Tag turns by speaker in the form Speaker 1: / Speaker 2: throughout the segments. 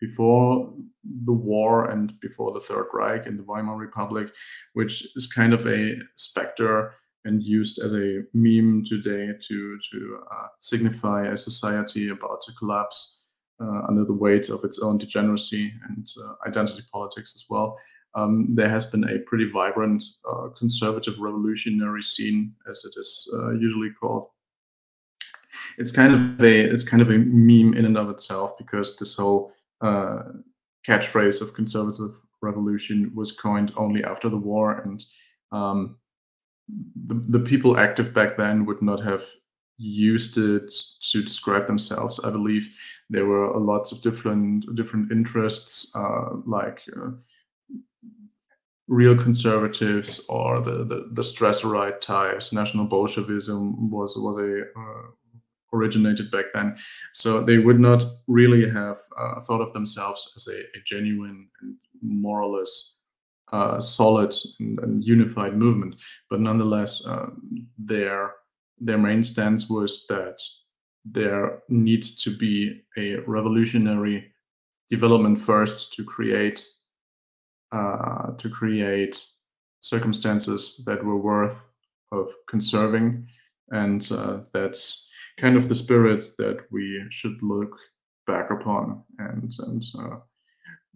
Speaker 1: before the war and before the Third Reich in the Weimar Republic, which is kind of a specter and used as a meme today to to uh, signify a society about to collapse uh, under the weight of its own degeneracy and uh, identity politics as well. Um, there has been a pretty vibrant uh, conservative revolutionary scene, as it is uh, usually called. It's kind of a it's kind of a meme in and of itself because this whole uh, catchphrase of conservative revolution was coined only after the war, and um, the, the people active back then would not have used it to describe themselves. I believe there were lots of different different interests, uh, like uh, real conservatives or the the, the Strasserite types. National Bolshevism was was a uh, originated back then. So they would not really have uh, thought of themselves as a, a genuine and more or less uh, solid and, and, unified movement. But nonetheless, uh, their their main stance was that there needs to be a revolutionary development first to create uh, to create circumstances that were worth of conserving, and uh, that's kind of the spirit that we should look back upon and and uh,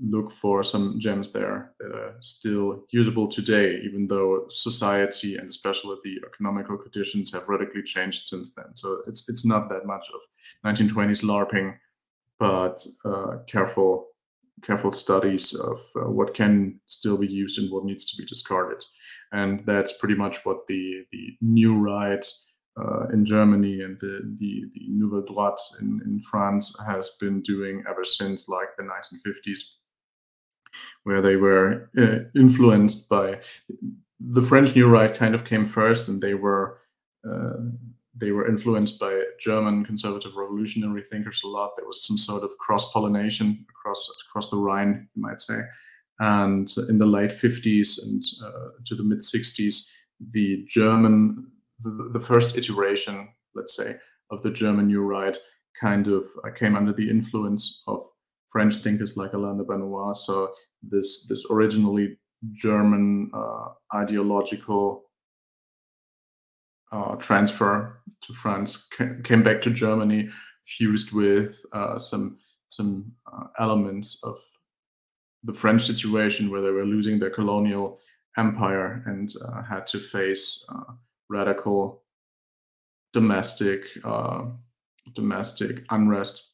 Speaker 1: look for some gems there that are still usable today, even though society and especially the economical conditions have radically changed since then. So it's it's not that much of 1920s LARPing, but uh, careful careful studies of uh, what can still be used and what needs to be discarded, and that's pretty much what the the new right uh, in Germany and the, the, the Nouvelle Droite in, in France has been doing ever since like the 1950s, where they were uh, influenced by the French New Right kind of came first, and they were uh, they were influenced by German conservative revolutionary thinkers a lot. There was some sort of cross pollination across across the Rhine, you might say. And in the late 50s and uh, to the mid 60s, the German the, the first iteration, let's say, of the German New Right kind of uh, came under the influence of French thinkers like Alain de Benoist. So this this originally German uh, ideological uh, transfer to France came back to Germany, fused with uh, some some uh, elements of the French situation, where they were losing their colonial empire and uh, had to face radical domestic uh, domestic unrest,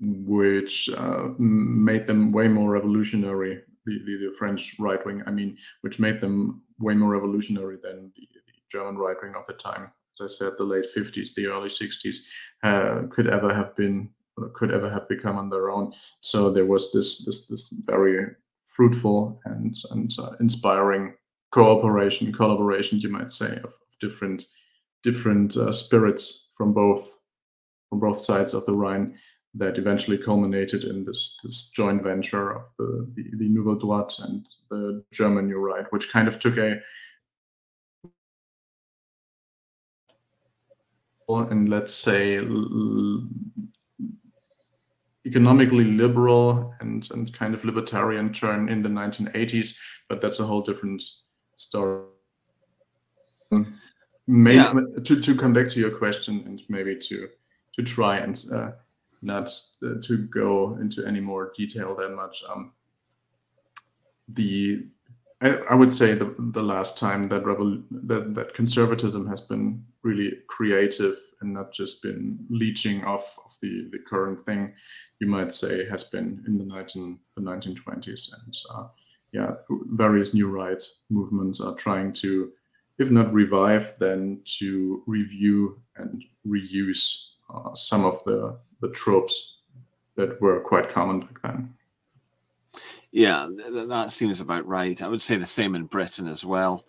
Speaker 1: which uh, made them way more revolutionary. The, the, the French right wing, I mean, which made them way more revolutionary than the, the German right wing of the time. As I said, the late 50s, the early 60s uh, could ever have been could ever have become on their own. So there was this this this very fruitful and and uh, inspiring cooperation, collaboration, you might say, of, different different uh, spirits from both from both sides of the Rhine that eventually culminated in this this joint venture of the the, the Nouvelle Droite and the German New Right, which kind of took a and let's say economically liberal and and kind of libertarian turn in the 1980s, but that's a whole different story. Maybe yeah. to, to come back to your question and maybe to to try and uh, not uh, to go into any more detail that much. Um, the I, I, would say the the last time that revol- that that conservatism has been really creative and not just been leeching off of the the current thing, you might say, has been in the nineteen the nineteen twenties and. Uh, yeah, various new right movements are trying to, if not revive, then to review and reuse uh, some of the the tropes that were quite common back then.
Speaker 2: Yeah, that seems about right. I would say the same in Britain as well.